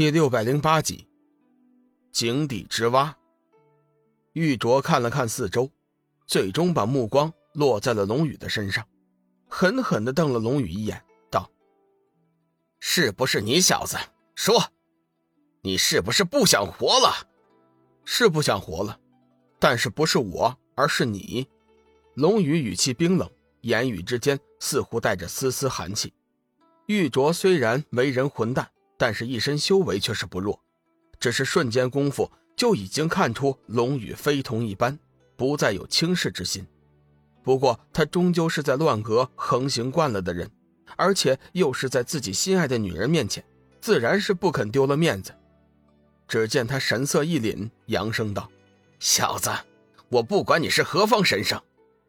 第六百零八集，井底之蛙。玉镯看了看四周，最终把目光落在了龙宇的身上，狠狠的瞪了龙宇一眼，道：“是不是你小子？说，你是不是不想活了？是不想活了，但是不是我，而是你。”龙宇语气冰冷，言语之间似乎带着丝丝寒气。玉镯虽然为人混蛋。但是，一身修为却是不弱，只是瞬间功夫就已经看出龙宇非同一般，不再有轻视之心。不过，他终究是在乱阁横行惯了的人，而且又是在自己心爱的女人面前，自然是不肯丢了面子。只见他神色一凛，扬声道：“小子，我不管你是何方神圣，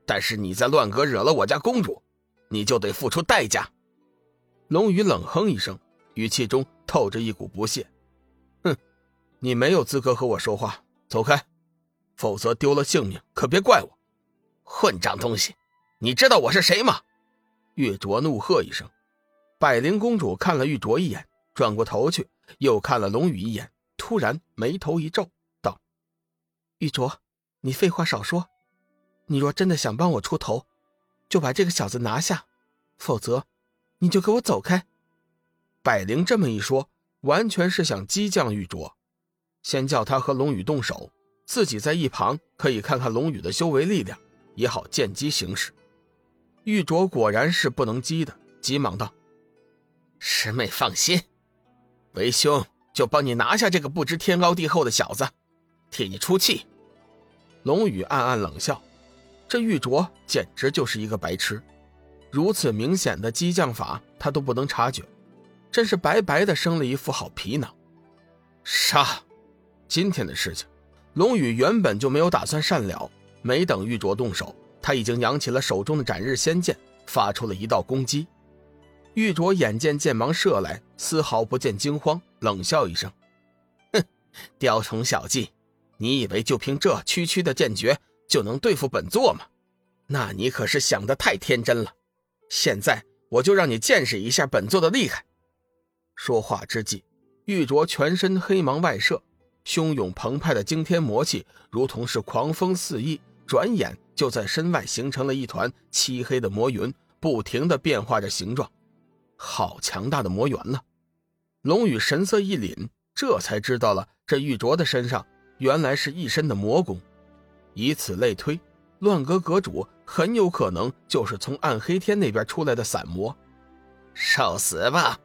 但是你在乱阁惹了我家公主，你就得付出代价。”龙宇冷哼一声。语气中透着一股不屑，哼，你没有资格和我说话，走开，否则丢了性命可别怪我。混账东西，你知道我是谁吗？玉镯怒喝一声。百灵公主看了玉镯一眼，转过头去，又看了龙宇一眼，突然眉头一皱，道：“玉镯，你废话少说，你若真的想帮我出头，就把这个小子拿下，否则，你就给我走开。”百灵这么一说，完全是想激将玉镯，先叫他和龙宇动手，自己在一旁可以看看龙宇的修为力量，也好见机行事。玉镯果然是不能激的，急忙道：“师妹放心，为兄就帮你拿下这个不知天高地厚的小子，替你出气。”龙宇暗暗冷笑，这玉镯简直就是一个白痴，如此明显的激将法，他都不能察觉。真是白白的生了一副好皮囊。杀！今天的事情，龙宇原本就没有打算善了。没等玉镯动手，他已经扬起了手中的斩日仙剑，发出了一道攻击。玉镯眼见剑芒射来，丝毫不见惊慌，冷笑一声：“哼，雕虫小技！你以为就凭这区区的剑诀就能对付本座吗？那你可是想的太天真了。现在我就让你见识一下本座的厉害！”说话之际，玉镯全身黑芒外射，汹涌澎湃的惊天魔气如同是狂风肆意，转眼就在身外形成了一团漆黑的魔云，不停的变化着形状。好强大的魔元呢！龙宇神色一凛，这才知道了这玉镯的身上原来是一身的魔功。以此类推，乱阁阁主很有可能就是从暗黑天那边出来的散魔。受死吧！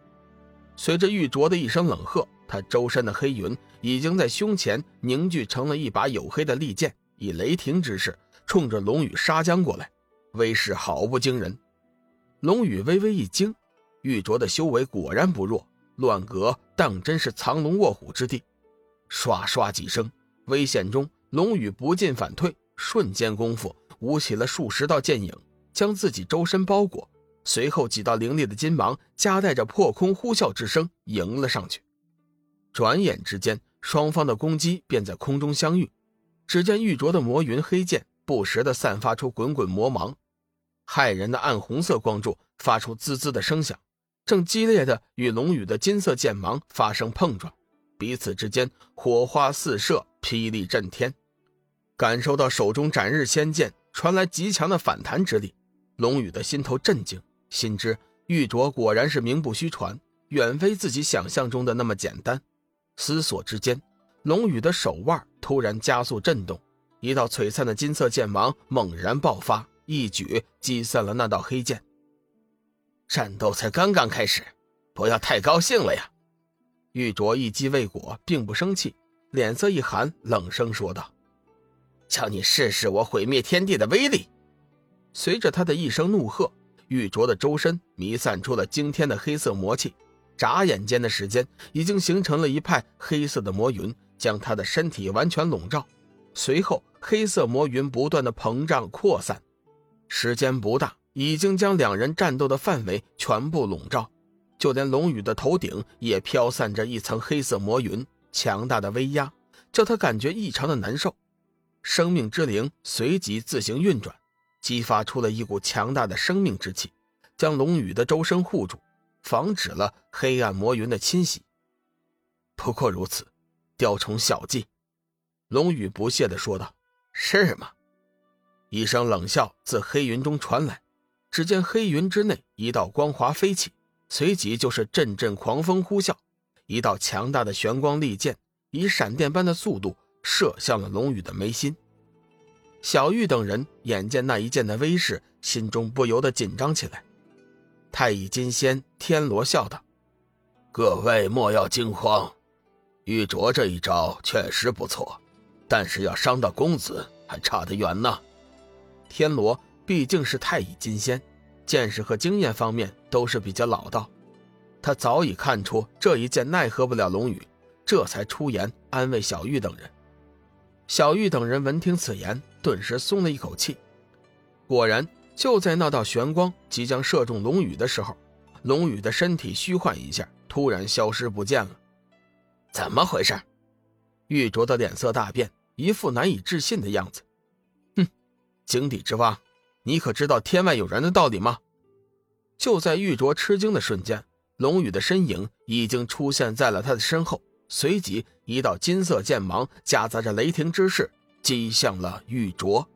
随着玉镯的一声冷喝，他周身的黑云已经在胸前凝聚成了一把黝黑的利剑，以雷霆之势冲着龙宇杀将过来，威势毫不惊人。龙宇微微一惊，玉镯的修为果然不弱，乱阁当真是藏龙卧虎之地。唰唰几声，危险中，龙宇不进反退，瞬间功夫舞起了数十道剑影，将自己周身包裹。随后，几道凌厉的金芒夹带着破空呼啸之声迎了上去。转眼之间，双方的攻击便在空中相遇。只见玉镯的魔云黑剑不时的散发出滚滚魔芒，骇人的暗红色光柱发出滋滋的声响，正激烈的与龙宇的金色剑芒发生碰撞，彼此之间火花四射，霹雳震天。感受到手中斩日仙剑传来极强的反弹之力，龙宇的心头震惊。心知玉镯果然是名不虚传，远非自己想象中的那么简单。思索之间，龙宇的手腕突然加速震动，一道璀璨的金色剑芒猛然爆发，一举击散了那道黑剑。战斗才刚刚开始，不要太高兴了呀！玉镯一击未果，并不生气，脸色一寒，冷声说道：“叫你试试我毁灭天地的威力！”随着他的一声怒喝。玉镯的周身弥散出了惊天的黑色魔气，眨眼间的时间，已经形成了一派黑色的魔云，将他的身体完全笼罩。随后，黑色魔云不断的膨胀扩散，时间不大，已经将两人战斗的范围全部笼罩，就连龙宇的头顶也飘散着一层黑色魔云，强大的威压叫他感觉异常的难受。生命之灵随即自行运转。激发出了一股强大的生命之气，将龙宇的周身护住，防止了黑暗魔云的侵袭。不过如此，雕虫小技。”龙宇不屑地说道。“是吗？”一声冷笑自黑云中传来，只见黑云之内一道光华飞起，随即就是阵阵狂风呼啸，一道强大的玄光利剑以闪电般的速度射向了龙宇的眉心。小玉等人眼见那一剑的威势，心中不由得紧张起来。太乙金仙天罗笑道：“各位莫要惊慌，玉镯这一招确实不错，但是要伤到公子还差得远呢。”天罗毕竟是太乙金仙，见识和经验方面都是比较老道。他早已看出这一剑奈何不了龙宇，这才出言安慰小玉等人。小玉等人闻听此言，顿时松了一口气。果然，就在那道玄光即将射中龙宇的时候，龙宇的身体虚幻一下，突然消失不见了。怎么回事？玉镯的脸色大变，一副难以置信的样子。哼井底之蛙，你可知道天外有人的道理吗？就在玉镯吃惊的瞬间，龙宇的身影已经出现在了他的身后，随即一道金色剑芒夹杂着雷霆之势击向了玉镯。